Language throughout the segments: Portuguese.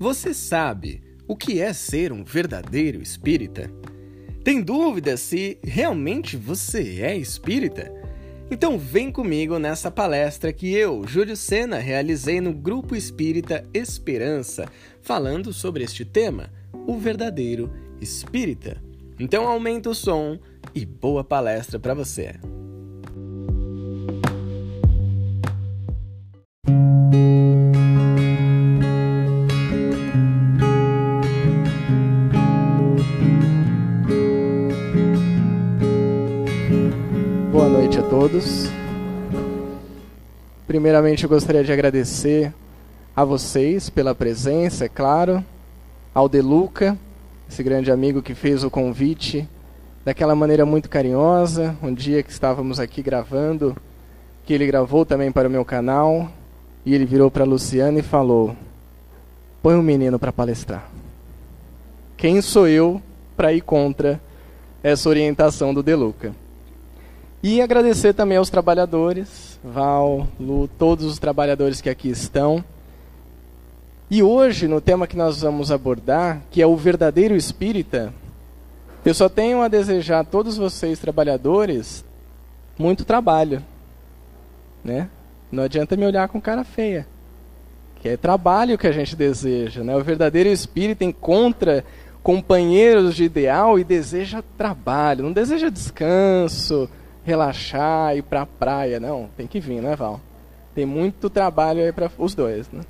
Você sabe o que é ser um verdadeiro espírita? Tem dúvida se realmente você é espírita? Então vem comigo nessa palestra que eu, Júlio Sena, realizei no Grupo Espírita Esperança, falando sobre este tema, o verdadeiro espírita. Então aumenta o som e boa palestra para você. Primeiramente, eu gostaria de agradecer a vocês pela presença, é claro, ao Deluca, esse grande amigo que fez o convite daquela maneira muito carinhosa, um dia que estávamos aqui gravando, que ele gravou também para o meu canal, e ele virou para a Luciana e falou: "Põe um menino para palestrar". Quem sou eu para ir contra essa orientação do Deluca? E agradecer também aos trabalhadores, Val, Lu, todos os trabalhadores que aqui estão. E hoje, no tema que nós vamos abordar, que é o verdadeiro espírita, eu só tenho a desejar a todos vocês, trabalhadores, muito trabalho. Né? Não adianta me olhar com cara feia. Que é trabalho que a gente deseja. Né? O verdadeiro espírita encontra companheiros de ideal e deseja trabalho, não deseja descanso relaxar, ir pra praia. Não, tem que vir, né, Val? Tem muito trabalho aí para os dois. Né?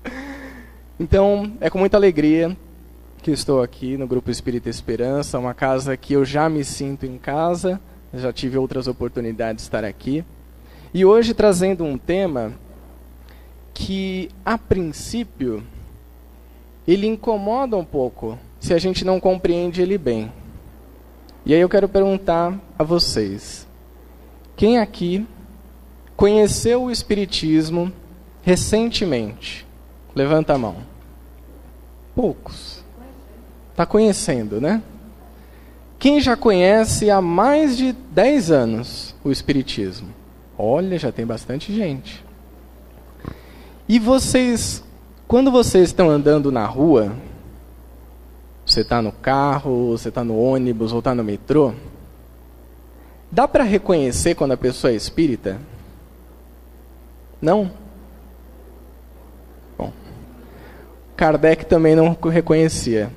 então, é com muita alegria que estou aqui no Grupo Espírita Esperança, uma casa que eu já me sinto em casa, já tive outras oportunidades de estar aqui. E hoje trazendo um tema que, a princípio, ele incomoda um pouco se a gente não compreende ele bem. E aí eu quero perguntar a vocês: quem aqui conheceu o Espiritismo recentemente? Levanta a mão. Poucos. Está conhecendo, né? Quem já conhece há mais de 10 anos o Espiritismo? Olha, já tem bastante gente. E vocês, quando vocês estão andando na rua, você está no carro, você está no ônibus ou está no metrô, dá para reconhecer quando a pessoa é espírita? Não? Bom, Kardec também não reconhecia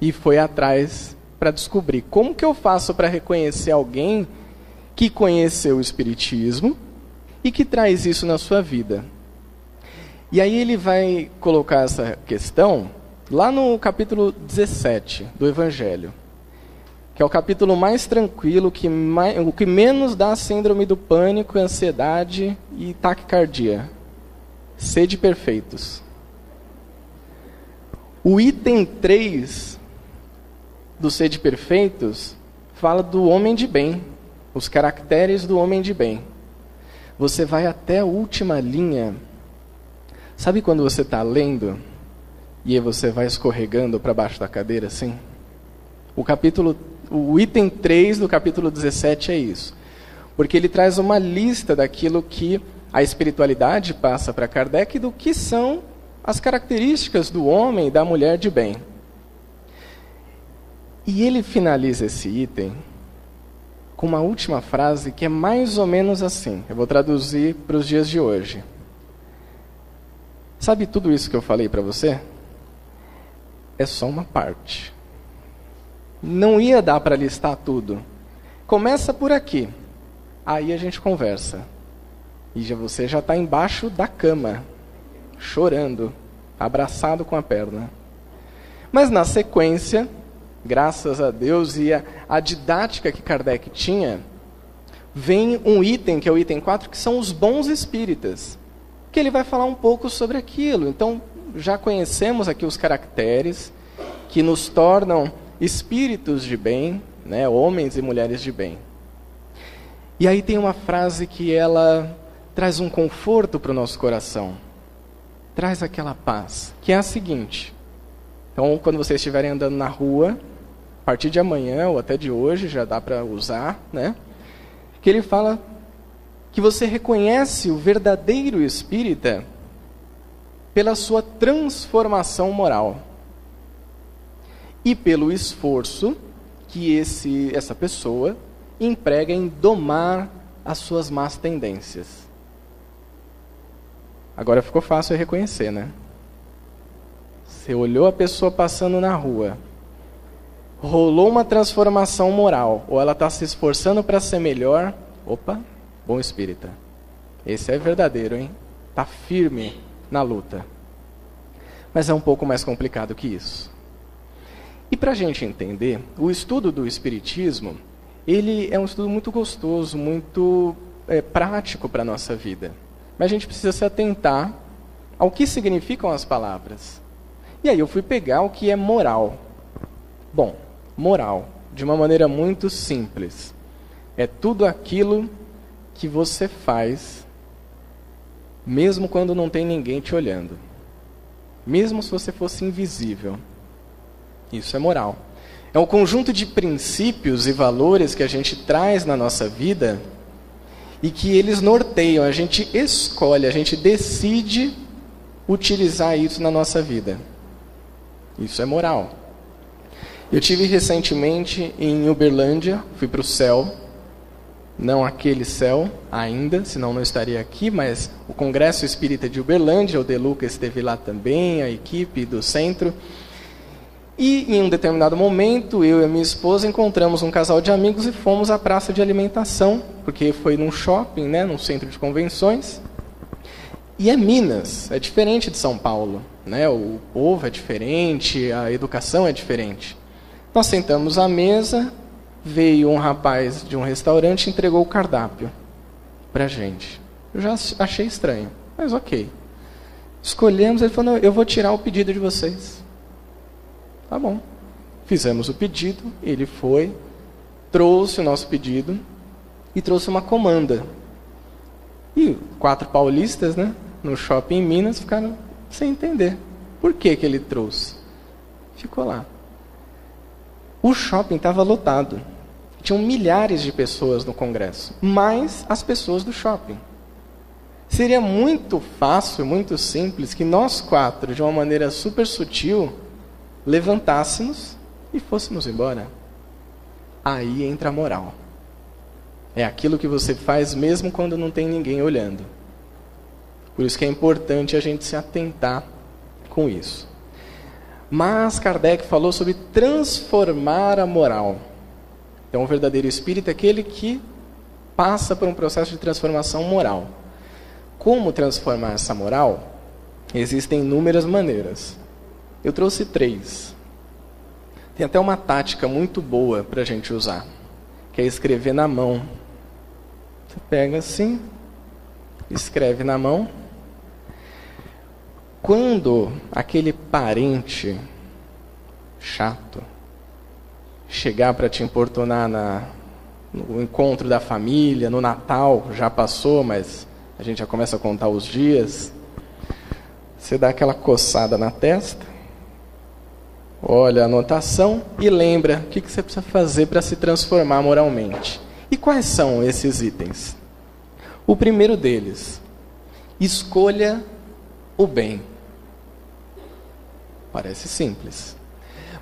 e foi atrás para descobrir como que eu faço para reconhecer alguém que conheceu o espiritismo e que traz isso na sua vida. E aí ele vai colocar essa questão Lá no capítulo 17 do Evangelho, que é o capítulo mais tranquilo, que mais, o que menos dá síndrome do pânico, ansiedade e taquicardia. Sede perfeitos. O item 3 do Sede Perfeitos fala do homem de bem, os caracteres do homem de bem. Você vai até a última linha. Sabe quando você está lendo e aí você vai escorregando para baixo da cadeira assim? O capítulo, o item 3 do capítulo 17 é isso. Porque ele traz uma lista daquilo que a espiritualidade passa para Kardec do que são as características do homem e da mulher de bem. E ele finaliza esse item com uma última frase que é mais ou menos assim. Eu vou traduzir para os dias de hoje. Sabe tudo isso que eu falei para você? É só uma parte. Não ia dar para listar tudo. Começa por aqui. Aí a gente conversa. E já você já está embaixo da cama, chorando, abraçado com a perna. Mas na sequência, graças a Deus e a, a didática que Kardec tinha, vem um item, que é o item 4, que são os bons espíritas. Que ele vai falar um pouco sobre aquilo. Então, já conhecemos aqui os caracteres que nos tornam espíritos de bem, né, homens e mulheres de bem. E aí tem uma frase que ela traz um conforto para o nosso coração, traz aquela paz, que é a seguinte. Então, quando vocês estiverem andando na rua, a partir de amanhã ou até de hoje, já dá para usar, né? Que ele fala que você reconhece o verdadeiro espírita pela sua transformação moral e pelo esforço que esse, essa pessoa emprega em domar as suas más tendências. Agora ficou fácil reconhecer, né? Você olhou a pessoa passando na rua, rolou uma transformação moral, ou ela está se esforçando para ser melhor. Opa, bom espírita. Esse é verdadeiro, hein? Está firme na luta. Mas é um pouco mais complicado que isso. E para a gente entender, o estudo do Espiritismo, ele é um estudo muito gostoso, muito é, prático para a nossa vida. Mas a gente precisa se atentar ao que significam as palavras. E aí eu fui pegar o que é moral. Bom, moral, de uma maneira muito simples, é tudo aquilo que você faz, mesmo quando não tem ninguém te olhando. Mesmo se você fosse invisível. Isso é moral. É um conjunto de princípios e valores que a gente traz na nossa vida e que eles norteiam, a gente escolhe, a gente decide utilizar isso na nossa vida. Isso é moral. Eu tive recentemente em Uberlândia, fui para o céu, não aquele céu ainda, senão não estaria aqui, mas o Congresso Espírita de Uberlândia, o De Luca esteve lá também, a equipe do centro. E em um determinado momento, eu e a minha esposa encontramos um casal de amigos e fomos à praça de alimentação, porque foi num shopping, né, num centro de convenções. E é Minas, é diferente de São Paulo, né? O povo é diferente, a educação é diferente. Nós sentamos à mesa, veio um rapaz de um restaurante e entregou o cardápio para gente. Eu já achei estranho, mas ok. Escolhemos, ele falou: eu vou tirar o pedido de vocês. Tá bom. Fizemos o pedido, ele foi, trouxe o nosso pedido e trouxe uma comanda. E quatro paulistas, né, no shopping em Minas, ficaram sem entender. Por que, que ele trouxe? Ficou lá. O shopping estava lotado. Tinham milhares de pessoas no congresso, mais as pessoas do shopping. Seria muito fácil, muito simples que nós quatro, de uma maneira super sutil, levantássemos e fôssemos embora. Aí entra a moral. É aquilo que você faz mesmo quando não tem ninguém olhando. Por isso que é importante a gente se atentar com isso. Mas Kardec falou sobre transformar a moral. Então, o verdadeiro espírito é aquele que passa por um processo de transformação moral. Como transformar essa moral? Existem inúmeras maneiras. Eu trouxe três. Tem até uma tática muito boa para a gente usar, que é escrever na mão. Você pega assim, escreve na mão. Quando aquele parente chato chegar para te importunar na, no encontro da família, no Natal, já passou, mas a gente já começa a contar os dias. Você dá aquela coçada na testa, olha a anotação e lembra o que, que você precisa fazer para se transformar moralmente. E quais são esses itens? O primeiro deles, escolha o bem. Parece simples.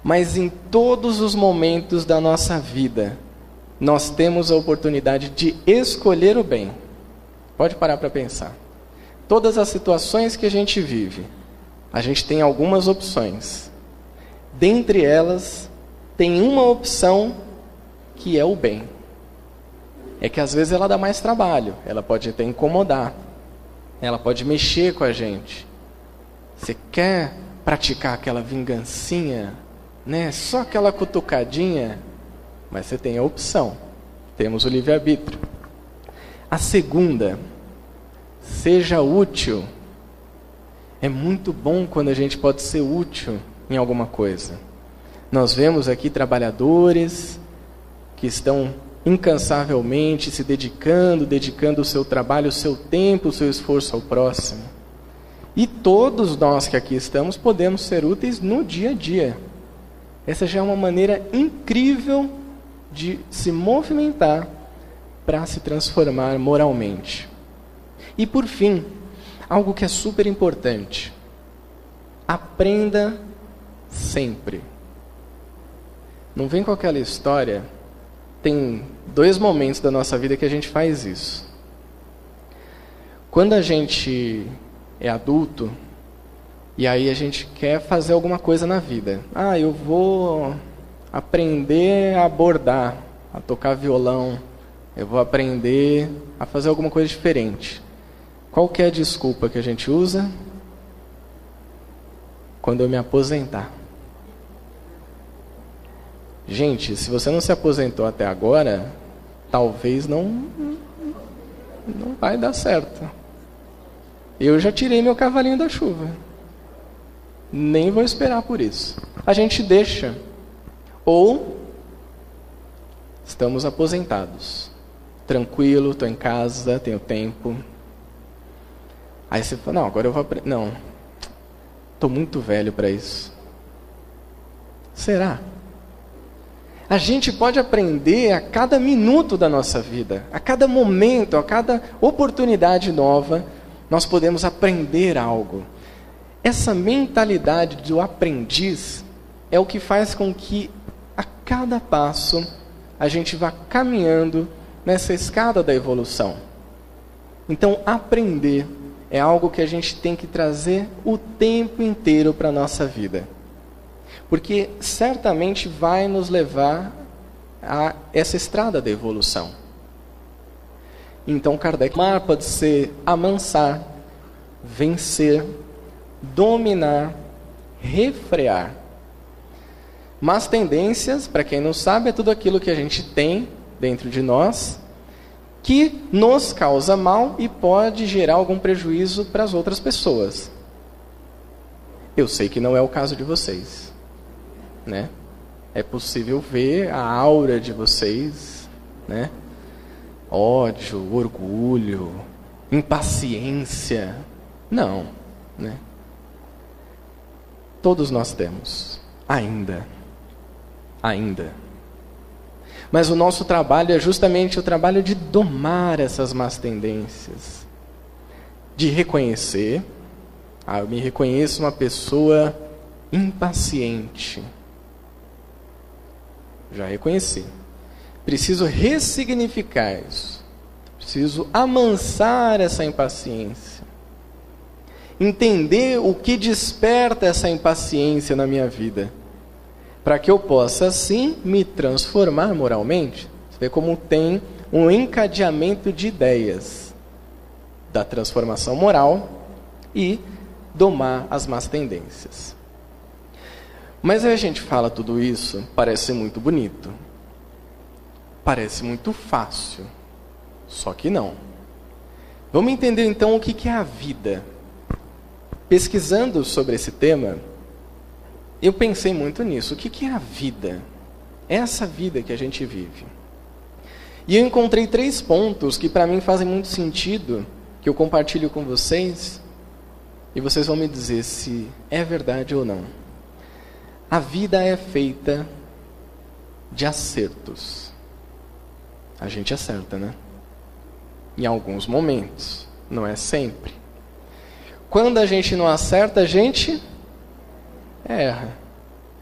Mas em todos os momentos da nossa vida, nós temos a oportunidade de escolher o bem. Pode parar para pensar. Todas as situações que a gente vive, a gente tem algumas opções. Dentre elas, tem uma opção que é o bem. É que às vezes ela dá mais trabalho, ela pode até incomodar, ela pode mexer com a gente. Você quer praticar aquela vingancinha, né? Só aquela cutucadinha, mas você tem a opção. Temos o livre-arbítrio. A segunda, seja útil. É muito bom quando a gente pode ser útil em alguma coisa. Nós vemos aqui trabalhadores que estão incansavelmente se dedicando, dedicando o seu trabalho, o seu tempo, o seu esforço ao próximo. E todos nós que aqui estamos podemos ser úteis no dia a dia. Essa já é uma maneira incrível de se movimentar para se transformar moralmente. E por fim, algo que é super importante Aprenda sempre. Não vem com aquela história. Tem dois momentos da nossa vida que a gente faz isso. Quando a gente é adulto e aí a gente quer fazer alguma coisa na vida. Ah, eu vou aprender a bordar, a tocar violão. Eu vou aprender a fazer alguma coisa diferente. Qual é a desculpa que a gente usa? Quando eu me aposentar. Gente, se você não se aposentou até agora, talvez não não vai dar certo. Eu já tirei meu cavalinho da chuva. Nem vou esperar por isso. A gente deixa. Ou estamos aposentados. Tranquilo, estou em casa, tenho tempo. Aí você fala, não, agora eu vou aprender. Não, estou muito velho para isso. Será? A gente pode aprender a cada minuto da nossa vida, a cada momento, a cada oportunidade nova, nós podemos aprender algo. Essa mentalidade do aprendiz é o que faz com que a cada passo a gente vá caminhando nessa escada da evolução. Então, aprender é algo que a gente tem que trazer o tempo inteiro para a nossa vida porque certamente vai nos levar a essa estrada da evolução. Então, Kardec, mar pode ser amansar, vencer, dominar, refrear. Mas tendências, para quem não sabe, é tudo aquilo que a gente tem dentro de nós que nos causa mal e pode gerar algum prejuízo para as outras pessoas. Eu sei que não é o caso de vocês né? É possível ver a aura de vocês, né? Ódio, orgulho, impaciência. Não, né? Todos nós temos, ainda. Ainda. Mas o nosso trabalho é justamente o trabalho de domar essas más tendências, de reconhecer. Ah, eu me reconheço uma pessoa impaciente já reconheci. Preciso ressignificar isso. Preciso amansar essa impaciência. Entender o que desperta essa impaciência na minha vida. Para que eu possa, assim, me transformar moralmente. Você vê como tem um encadeamento de ideias da transformação moral e domar as más tendências. Mas aí a gente fala tudo isso, parece muito bonito. Parece muito fácil. Só que não. Vamos entender então o que é a vida. Pesquisando sobre esse tema, eu pensei muito nisso. O que é a vida? É essa vida que a gente vive. E eu encontrei três pontos que para mim fazem muito sentido, que eu compartilho com vocês, e vocês vão me dizer se é verdade ou não. A vida é feita de acertos. A gente acerta, né? Em alguns momentos, não é sempre. Quando a gente não acerta, a gente erra.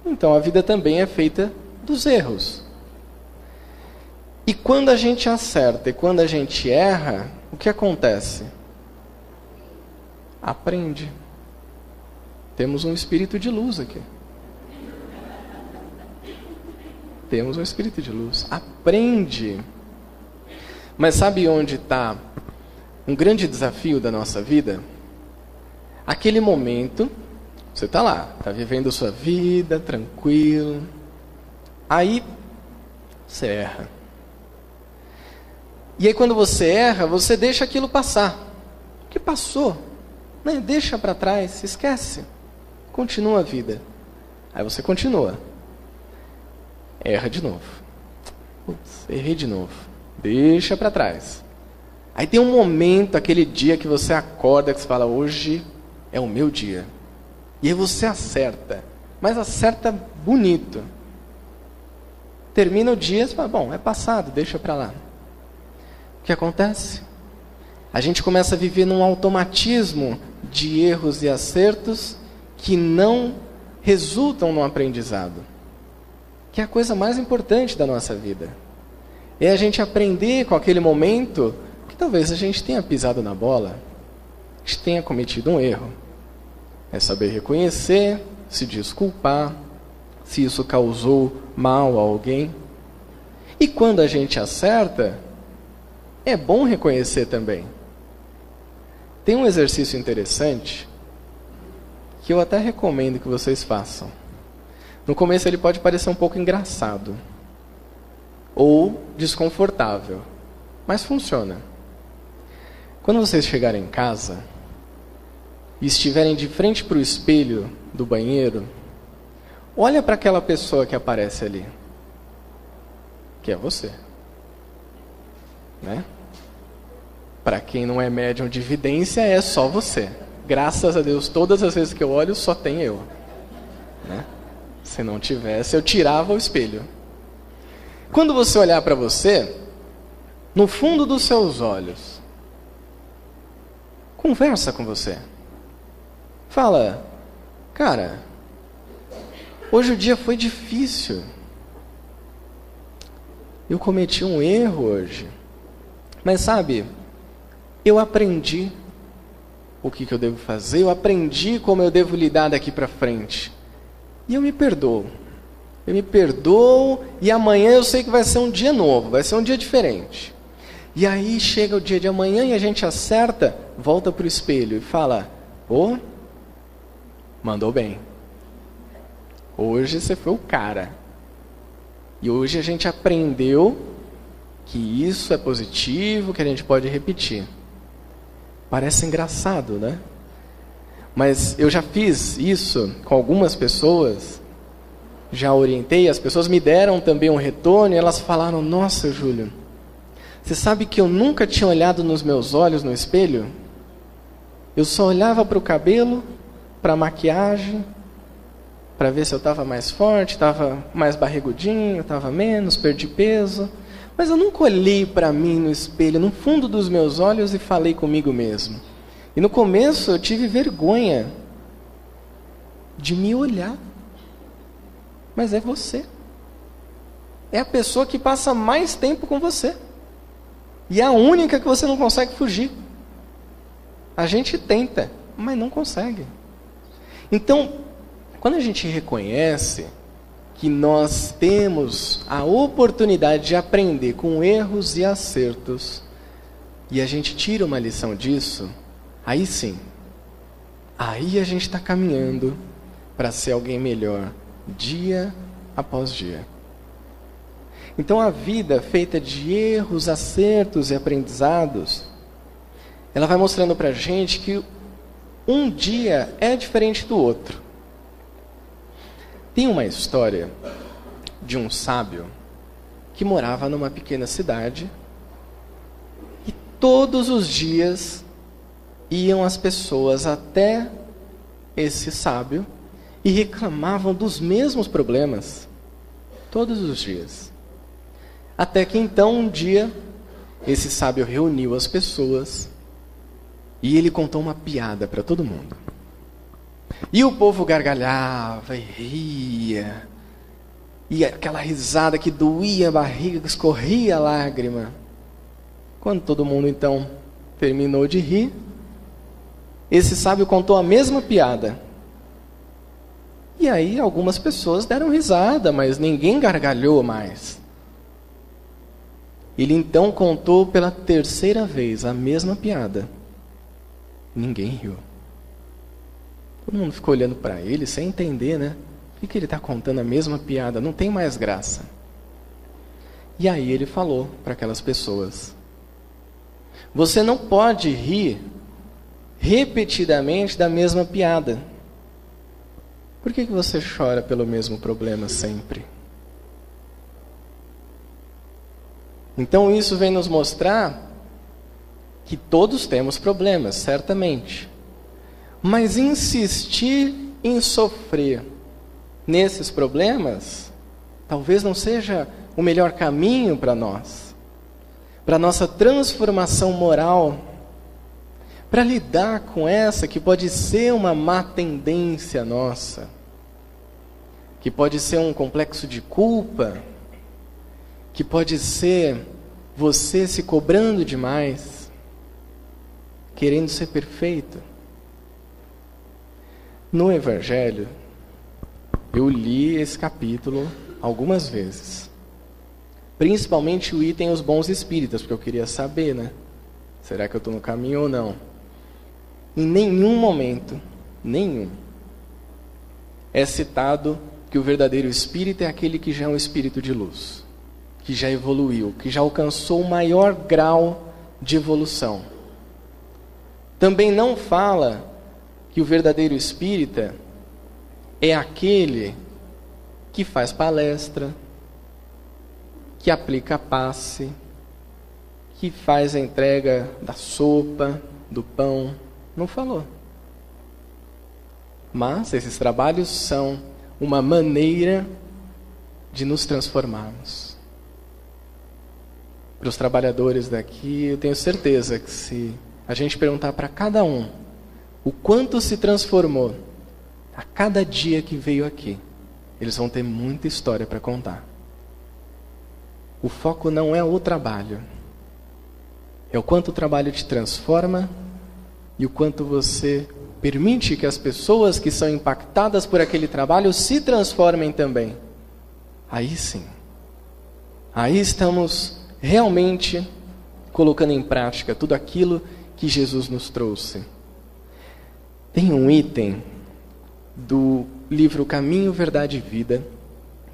Então a vida também é feita dos erros. E quando a gente acerta e quando a gente erra, o que acontece? Aprende. Temos um espírito de luz aqui. temos um espírito de luz. Aprende. Mas sabe onde está um grande desafio da nossa vida? Aquele momento, você está lá, está vivendo sua vida, tranquilo. Aí, você erra. E aí, quando você erra, você deixa aquilo passar. O que passou? Né? Deixa para trás, esquece. Continua a vida. Aí você continua erra de novo. Putz, errei de novo. Deixa para trás. Aí tem um momento, aquele dia que você acorda, que você fala, hoje é o meu dia. E aí você acerta. Mas acerta bonito. Termina o dia, você fala, bom, é passado, deixa para lá. O que acontece? A gente começa a viver num automatismo de erros e acertos que não resultam no aprendizado, que é a coisa mais importante da nossa vida. É a gente aprender com aquele momento que talvez a gente tenha pisado na bola, a gente tenha cometido um erro. É saber reconhecer, se desculpar, se isso causou mal a alguém. E quando a gente acerta, é bom reconhecer também. Tem um exercício interessante que eu até recomendo que vocês façam. No começo ele pode parecer um pouco engraçado ou desconfortável, mas funciona. Quando vocês chegarem em casa e estiverem de frente para o espelho do banheiro, olha para aquela pessoa que aparece ali, que é você, né? Para quem não é médium de evidência, é só você. Graças a Deus, todas as vezes que eu olho, só tem eu. Né? Se não tivesse, eu tirava o espelho. Quando você olhar para você, no fundo dos seus olhos, conversa com você. Fala, cara, hoje o dia foi difícil. Eu cometi um erro hoje. Mas sabe, eu aprendi o que, que eu devo fazer, eu aprendi como eu devo lidar daqui para frente. E eu me perdoo. Eu me perdoo e amanhã eu sei que vai ser um dia novo, vai ser um dia diferente. E aí chega o dia de amanhã e a gente acerta, volta para o espelho e fala: Pô, mandou bem. Hoje você foi o cara. E hoje a gente aprendeu que isso é positivo, que a gente pode repetir. Parece engraçado, né? Mas eu já fiz isso com algumas pessoas, já orientei, as pessoas me deram também um retorno e elas falaram: Nossa, Júlio, você sabe que eu nunca tinha olhado nos meus olhos no espelho? Eu só olhava para o cabelo, para a maquiagem, para ver se eu estava mais forte, estava mais barrigudinho, estava menos, perdi peso. Mas eu nunca olhei para mim no espelho, no fundo dos meus olhos e falei comigo mesmo. E no começo eu tive vergonha de me olhar. Mas é você. É a pessoa que passa mais tempo com você. E é a única que você não consegue fugir. A gente tenta, mas não consegue. Então, quando a gente reconhece que nós temos a oportunidade de aprender com erros e acertos, e a gente tira uma lição disso, aí sim, aí a gente está caminhando para ser alguém melhor, dia após dia. Então a vida feita de erros, acertos e aprendizados, ela vai mostrando para gente que um dia é diferente do outro. Tem uma história de um sábio que morava numa pequena cidade e todos os dias iam as pessoas até esse sábio e reclamavam dos mesmos problemas todos os dias. Até que então um dia esse sábio reuniu as pessoas e ele contou uma piada para todo mundo. E o povo gargalhava e ria. E aquela risada que doía a barriga, que escorria a lágrima. Quando todo mundo então terminou de rir, esse sábio contou a mesma piada. E aí algumas pessoas deram risada, mas ninguém gargalhou mais. Ele então contou pela terceira vez a mesma piada. Ninguém riu. Todo mundo ficou olhando para ele sem entender, né? Por que, ele está contando a mesma piada? Não tem mais graça. E aí ele falou para aquelas pessoas: Você não pode rir repetidamente da mesma piada. Por que, que você chora pelo mesmo problema sempre? Então isso vem nos mostrar que todos temos problemas, certamente. Mas insistir em sofrer nesses problemas talvez não seja o melhor caminho para nós, para nossa transformação moral, para lidar com essa que pode ser uma má tendência nossa, que pode ser um complexo de culpa, que pode ser você se cobrando demais, querendo ser perfeito. No Evangelho, eu li esse capítulo algumas vezes. Principalmente o item Os Bons Espíritas, porque eu queria saber, né? Será que eu estou no caminho ou não? Em nenhum momento, nenhum, é citado que o verdadeiro espírito é aquele que já é um espírito de luz, que já evoluiu, que já alcançou o maior grau de evolução. Também não fala que o verdadeiro espírita é aquele que faz palestra, que aplica passe, que faz a entrega da sopa, do pão. Não falou. Mas esses trabalhos são uma maneira de nos transformarmos. Para os trabalhadores daqui, eu tenho certeza que se a gente perguntar para cada um o quanto se transformou a cada dia que veio aqui, eles vão ter muita história para contar. O foco não é o trabalho, é o quanto o trabalho te transforma e o quanto você permite que as pessoas que são impactadas por aquele trabalho se transformem também. Aí sim. Aí estamos realmente colocando em prática tudo aquilo que Jesus nos trouxe. Tem um item do livro Caminho, Verdade e Vida,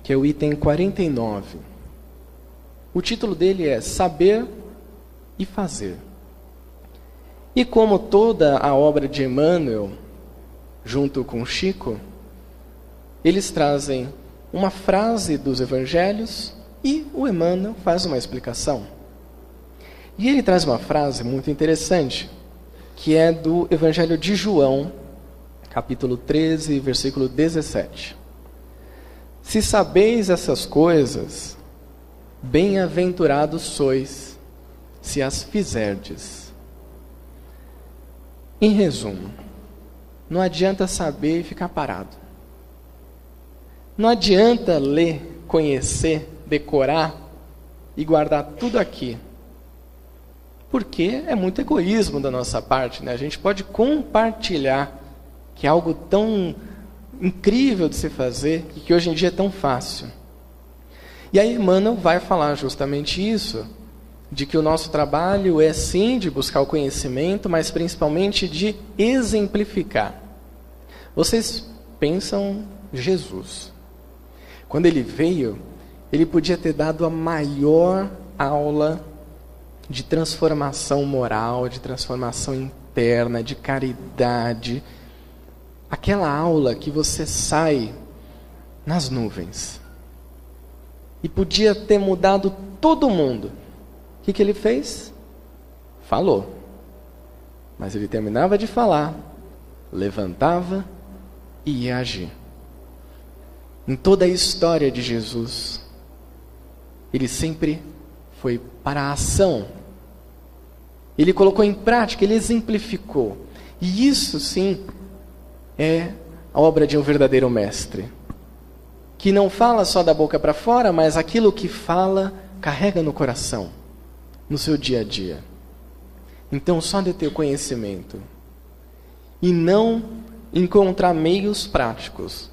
que é o item 49. O título dele é Saber e Fazer. E como toda a obra de Emmanuel, junto com Chico, eles trazem uma frase dos evangelhos e o Emmanuel faz uma explicação. E ele traz uma frase muito interessante, que é do Evangelho de João, capítulo 13, versículo 17. Se sabeis essas coisas, bem-aventurados sois, se as fizerdes. Em resumo, não adianta saber e ficar parado. Não adianta ler, conhecer, decorar e guardar tudo aqui. Porque é muito egoísmo da nossa parte, né? A gente pode compartilhar que é algo tão incrível de se fazer e que hoje em dia é tão fácil. E aí Emmanuel vai falar justamente isso de que o nosso trabalho é sim de buscar o conhecimento, mas principalmente de exemplificar. Vocês pensam Jesus. Quando ele veio, ele podia ter dado a maior aula de transformação moral, de transformação interna, de caridade. Aquela aula que você sai nas nuvens. E podia ter mudado todo mundo o que, que ele fez? Falou. Mas ele terminava de falar, levantava e ia agir. Em toda a história de Jesus, ele sempre foi para a ação. Ele colocou em prática, ele exemplificou. E isso sim é a obra de um verdadeiro mestre. Que não fala só da boca para fora, mas aquilo que fala carrega no coração no seu dia a dia. Então, só de ter conhecimento e não encontrar meios práticos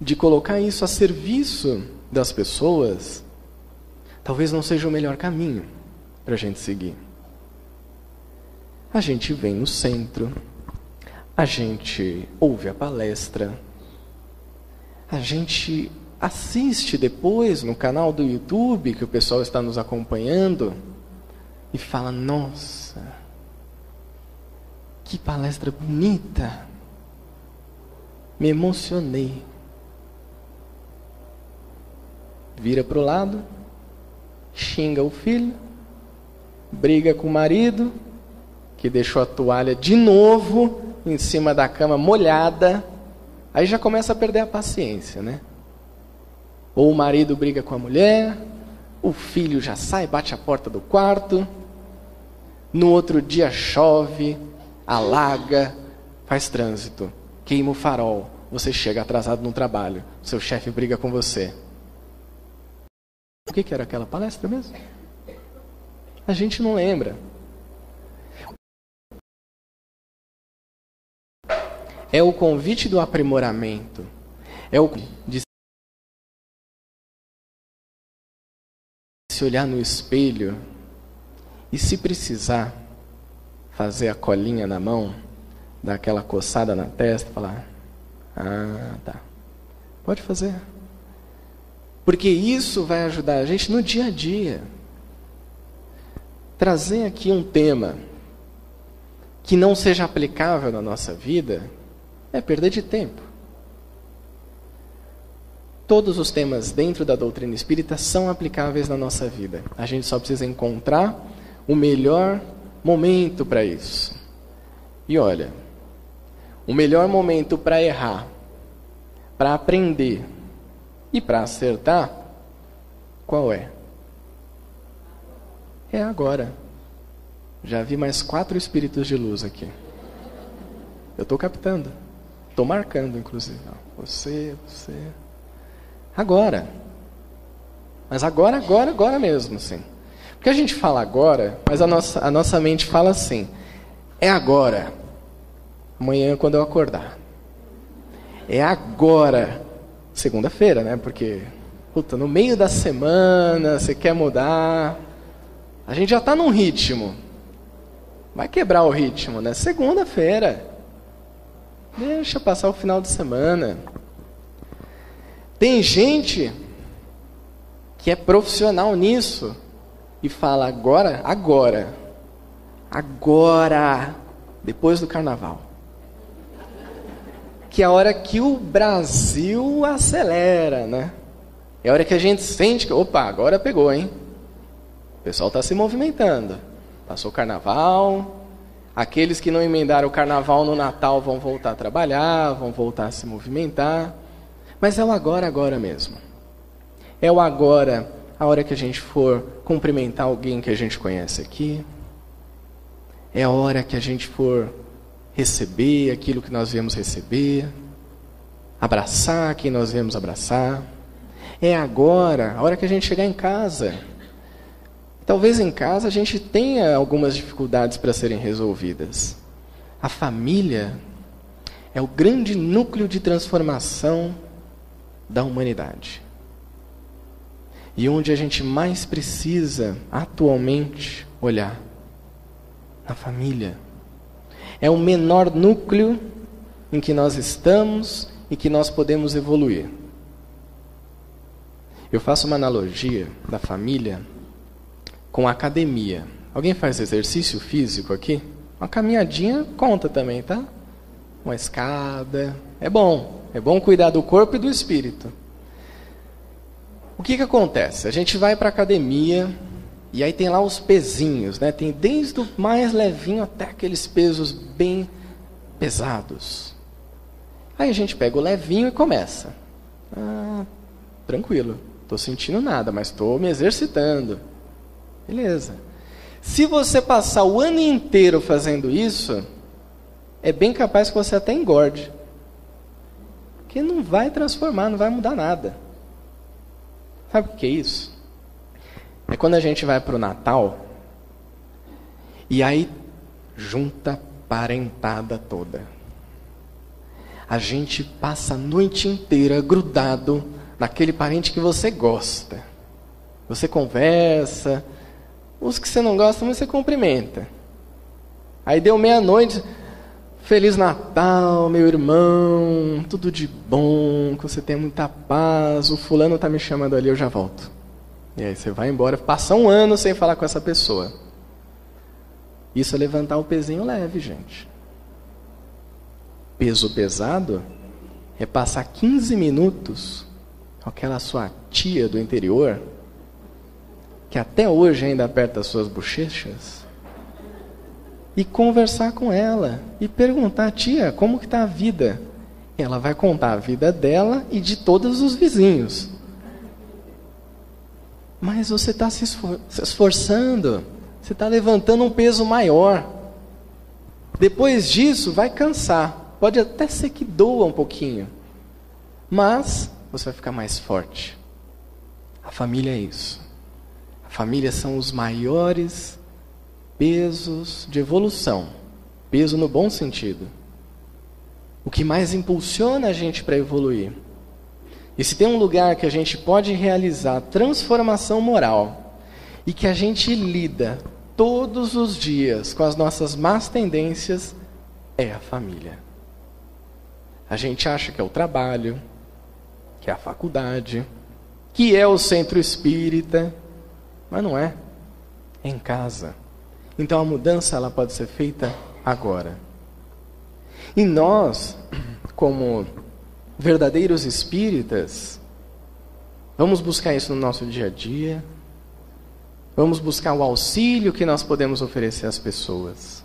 de colocar isso a serviço das pessoas, talvez não seja o melhor caminho para a gente seguir. A gente vem no centro, a gente ouve a palestra, a gente assiste depois no canal do YouTube que o pessoal está nos acompanhando e fala: Nossa, que palestra bonita, me emocionei. Vira para o lado, xinga o filho, briga com o marido, que deixou a toalha de novo em cima da cama molhada. Aí já começa a perder a paciência, né? Ou o marido briga com a mulher, o filho já sai, bate a porta do quarto. No outro dia chove, alaga, faz trânsito, queima o farol, você chega atrasado no trabalho, seu chefe briga com você. O que, que era aquela palestra mesmo? A gente não lembra. É o convite do aprimoramento. É o de se olhar no espelho e se precisar fazer a colinha na mão, dar aquela coçada na testa, falar: "Ah, tá. Pode fazer". Porque isso vai ajudar a gente no dia a dia. Trazer aqui um tema que não seja aplicável na nossa vida é perda de tempo. Todos os temas dentro da doutrina espírita são aplicáveis na nossa vida. A gente só precisa encontrar o melhor momento para isso. E olha, o melhor momento para errar, para aprender, e para acertar, qual é? É agora. Já vi mais quatro espíritos de luz aqui. Eu estou captando. Estou marcando, inclusive. Você, você. Agora. Mas agora, agora, agora mesmo, sim. Porque a gente fala agora, mas a nossa, a nossa mente fala assim: é agora. Amanhã, quando eu acordar. É agora segunda-feira, né? Porque, puta, no meio da semana, você quer mudar. A gente já está num ritmo. Vai quebrar o ritmo, né? Segunda-feira. Deixa passar o final de semana. Tem gente que é profissional nisso e fala agora, agora, agora, depois do carnaval que é a hora que o Brasil acelera, né? É a hora que a gente sente que, opa, agora pegou, hein? O pessoal está se movimentando. Passou o carnaval. Aqueles que não emendaram o carnaval no Natal vão voltar a trabalhar, vão voltar a se movimentar. Mas é o agora, agora mesmo. É o agora, a hora que a gente for cumprimentar alguém que a gente conhece aqui. É a hora que a gente for receber aquilo que nós viemos receber, abraçar quem nós viemos abraçar. É agora, a hora que a gente chegar em casa. Talvez em casa a gente tenha algumas dificuldades para serem resolvidas. A família é o grande núcleo de transformação da humanidade. E onde a gente mais precisa atualmente olhar na família é o menor núcleo em que nós estamos e que nós podemos evoluir. Eu faço uma analogia da família com a academia. Alguém faz exercício físico aqui? Uma caminhadinha conta também, tá? Uma escada. É bom. É bom cuidar do corpo e do espírito. O que, que acontece? A gente vai para academia, e aí tem lá os pezinhos, né? Tem desde o mais levinho até aqueles pesos bem pesados. Aí a gente pega o levinho e começa. Ah, tranquilo, estou sentindo nada, mas estou me exercitando. Beleza. Se você passar o ano inteiro fazendo isso, é bem capaz que você até engorde. Porque não vai transformar, não vai mudar nada. Sabe o que é isso? É quando a gente vai para o Natal e aí junta parentada toda. A gente passa a noite inteira grudado naquele parente que você gosta. Você conversa, os que você não gosta, mas você cumprimenta. Aí deu meia-noite, Feliz Natal, meu irmão, tudo de bom, que você tenha muita paz. O fulano está me chamando ali, eu já volto. E aí você vai embora, passa um ano sem falar com essa pessoa. Isso é levantar o pezinho leve, gente. Peso pesado é passar 15 minutos com aquela sua tia do interior, que até hoje ainda aperta as suas bochechas, e conversar com ela e perguntar, tia, como que está a vida? Ela vai contar a vida dela e de todos os vizinhos. Mas você está se, esforçando, você está levantando um peso maior. Depois disso, vai cansar. Pode até ser que doa um pouquinho. Mas você vai ficar mais forte. A família é isso. A família são os maiores pesos de evolução. Peso no bom sentido. O que mais impulsiona a gente para evoluir. E se tem um lugar que a gente pode realizar transformação moral e que a gente lida todos os dias com as nossas más tendências é a família. A gente acha que é o trabalho, que é a faculdade, que é o centro espírita, mas não é. É em casa. Então a mudança ela pode ser feita agora. E nós, como verdadeiros espíritas, vamos buscar isso no nosso dia a dia, Vamos buscar o auxílio que nós podemos oferecer às pessoas.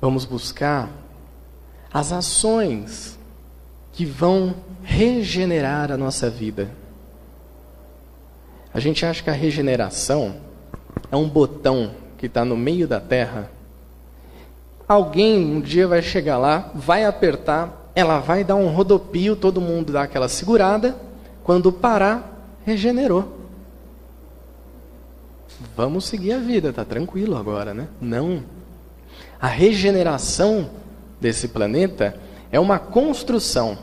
Vamos buscar as ações que vão regenerar a nossa vida. A gente acha que a regeneração é um botão que está no meio da terra. Alguém um dia vai chegar lá, vai apertar, ela vai dar um rodopio, todo mundo dá aquela segurada. Quando parar, regenerou vamos seguir a vida, tá tranquilo agora, né? Não. A regeneração desse planeta é uma construção.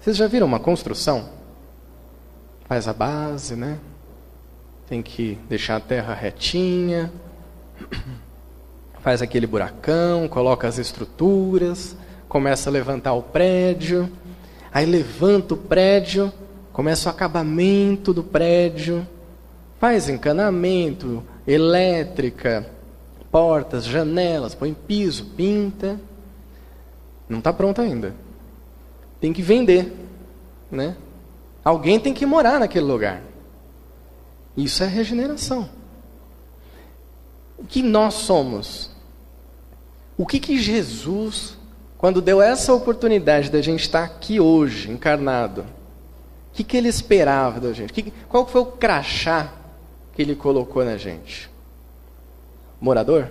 Vocês já viram uma construção? Faz a base, né? Tem que deixar a terra retinha, faz aquele buracão, coloca as estruturas, começa a levantar o prédio, aí levanta o prédio, começa o acabamento do prédio, Faz encanamento, elétrica, portas, janelas, põe piso, pinta. Não está pronto ainda. Tem que vender, né? Alguém tem que morar naquele lugar. Isso é regeneração. O que nós somos? O que que Jesus, quando deu essa oportunidade da gente estar aqui hoje, encarnado, o que, que ele esperava da gente? Que, qual foi o crachá que ele colocou na gente? Morador?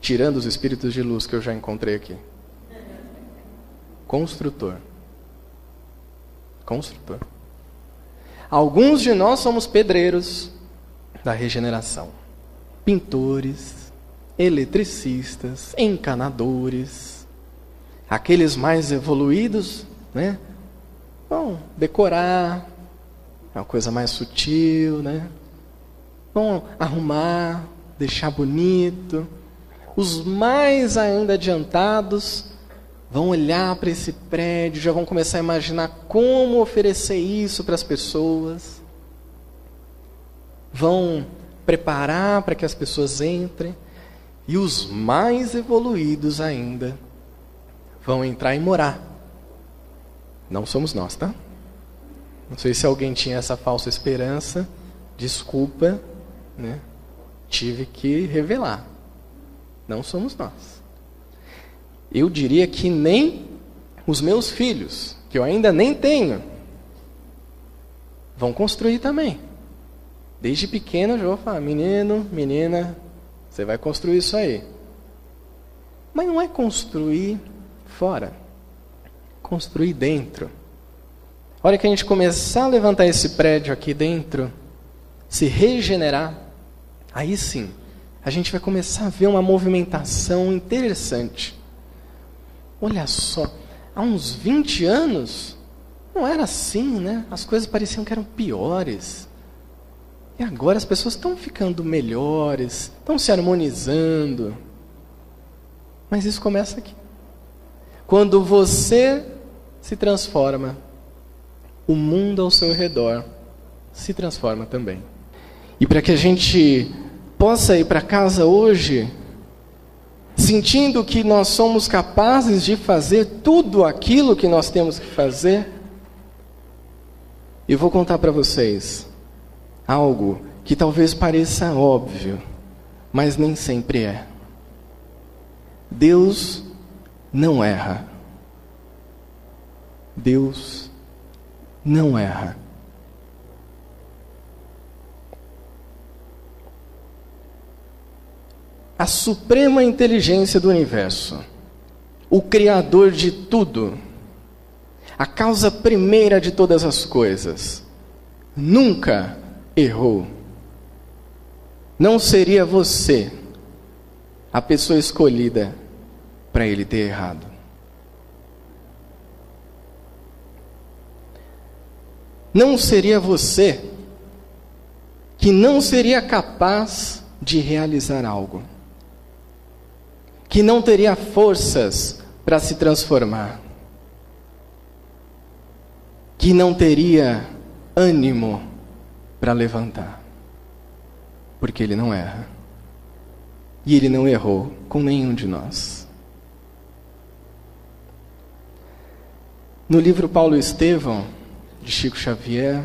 Tirando os espíritos de luz que eu já encontrei aqui. Construtor. Construtor. Alguns de nós somos pedreiros da regeneração. Pintores, eletricistas, encanadores. Aqueles mais evoluídos, né? Vão decorar, é uma coisa mais sutil, né? Vão arrumar, deixar bonito. Os mais ainda adiantados vão olhar para esse prédio, já vão começar a imaginar como oferecer isso para as pessoas. Vão preparar para que as pessoas entrem. E os mais evoluídos ainda vão entrar e morar. Não somos nós, tá? Não sei se alguém tinha essa falsa esperança. Desculpa, né? Tive que revelar. Não somos nós. Eu diria que nem os meus filhos, que eu ainda nem tenho, vão construir também. Desde pequeno eu já vou falar, menino, menina, você vai construir isso aí. Mas não é construir fora, construir dentro. A hora que a gente começar a levantar esse prédio aqui dentro, se regenerar, aí sim, a gente vai começar a ver uma movimentação interessante. Olha só, há uns 20 anos, não era assim, né? As coisas pareciam que eram piores. E agora as pessoas estão ficando melhores, estão se harmonizando. Mas isso começa aqui. Quando você se transforma o mundo ao seu redor se transforma também. E para que a gente possa ir para casa hoje sentindo que nós somos capazes de fazer tudo aquilo que nós temos que fazer, eu vou contar para vocês algo que talvez pareça óbvio, mas nem sempre é. Deus não erra. Deus não erra. Suprema inteligência do universo, o Criador de tudo, a causa primeira de todas as coisas, nunca errou. Não seria você a pessoa escolhida para ele ter errado. Não seria você que não seria capaz de realizar algo, que não teria forças para se transformar, que não teria ânimo para levantar, porque ele não erra. E ele não errou com nenhum de nós. No livro Paulo Estevão, de Chico Xavier,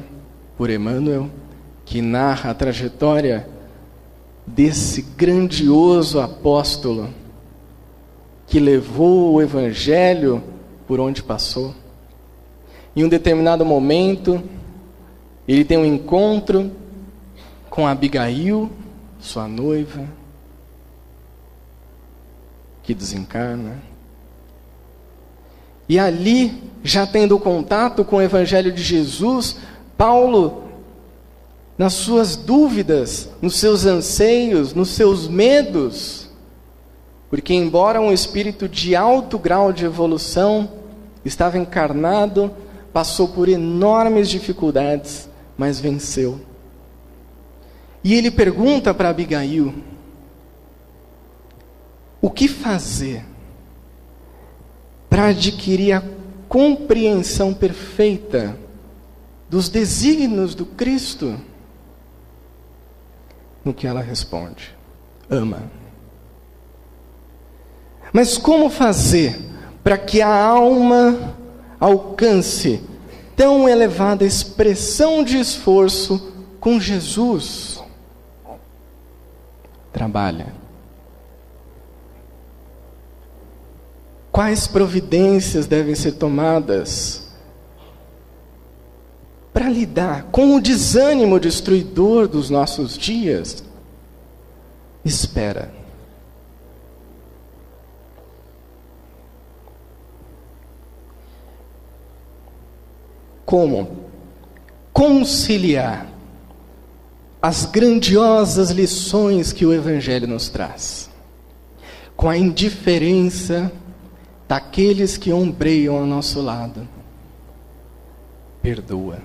por Emmanuel, que narra a trajetória desse grandioso apóstolo que levou o evangelho por onde passou. Em um determinado momento, ele tem um encontro com Abigail, sua noiva, que desencarna. E ali, já tendo contato com o Evangelho de Jesus, Paulo, nas suas dúvidas, nos seus anseios, nos seus medos, porque, embora um espírito de alto grau de evolução, estava encarnado, passou por enormes dificuldades, mas venceu. E ele pergunta para Abigail: o que fazer para adquirir a compreensão perfeita dos desígnios do Cristo? No que ela responde: ama. Mas como fazer para que a alma alcance tão elevada expressão de esforço com Jesus? Trabalha Quais providências devem ser tomadas para lidar com o desânimo destruidor dos nossos dias? Espera. Como conciliar as grandiosas lições que o Evangelho nos traz com a indiferença daqueles que ombreiam ao nosso lado. Perdoa.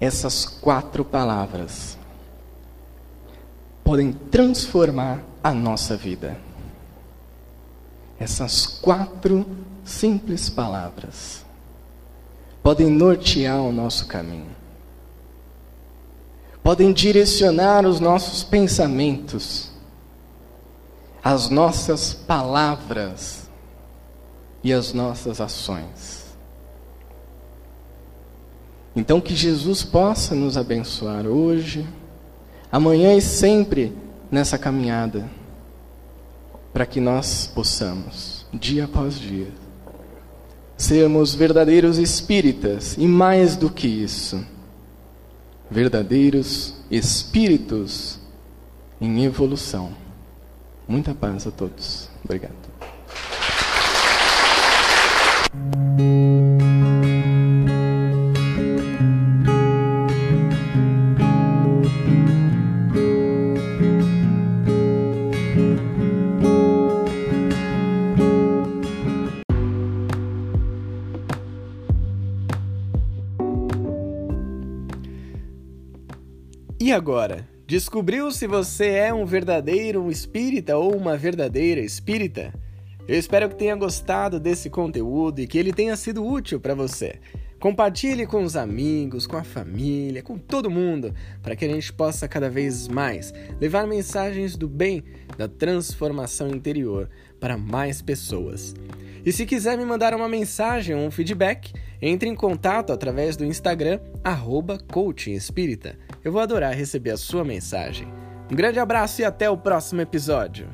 Essas quatro palavras podem transformar a nossa vida. Essas quatro simples palavras. Podem nortear o nosso caminho, podem direcionar os nossos pensamentos. As nossas palavras e as nossas ações. Então, que Jesus possa nos abençoar hoje, amanhã e sempre nessa caminhada, para que nós possamos, dia após dia, sermos verdadeiros espíritas e mais do que isso, verdadeiros espíritos em evolução. Muita paz a todos. Obrigado. E agora? Descobriu se você é um verdadeiro espírita ou uma verdadeira espírita? Eu espero que tenha gostado desse conteúdo e que ele tenha sido útil para você. Compartilhe com os amigos, com a família, com todo mundo, para que a gente possa cada vez mais levar mensagens do bem, da transformação interior para mais pessoas. E se quiser me mandar uma mensagem ou um feedback, entre em contato através do Instagram, arroba. Eu vou adorar receber a sua mensagem. Um grande abraço e até o próximo episódio.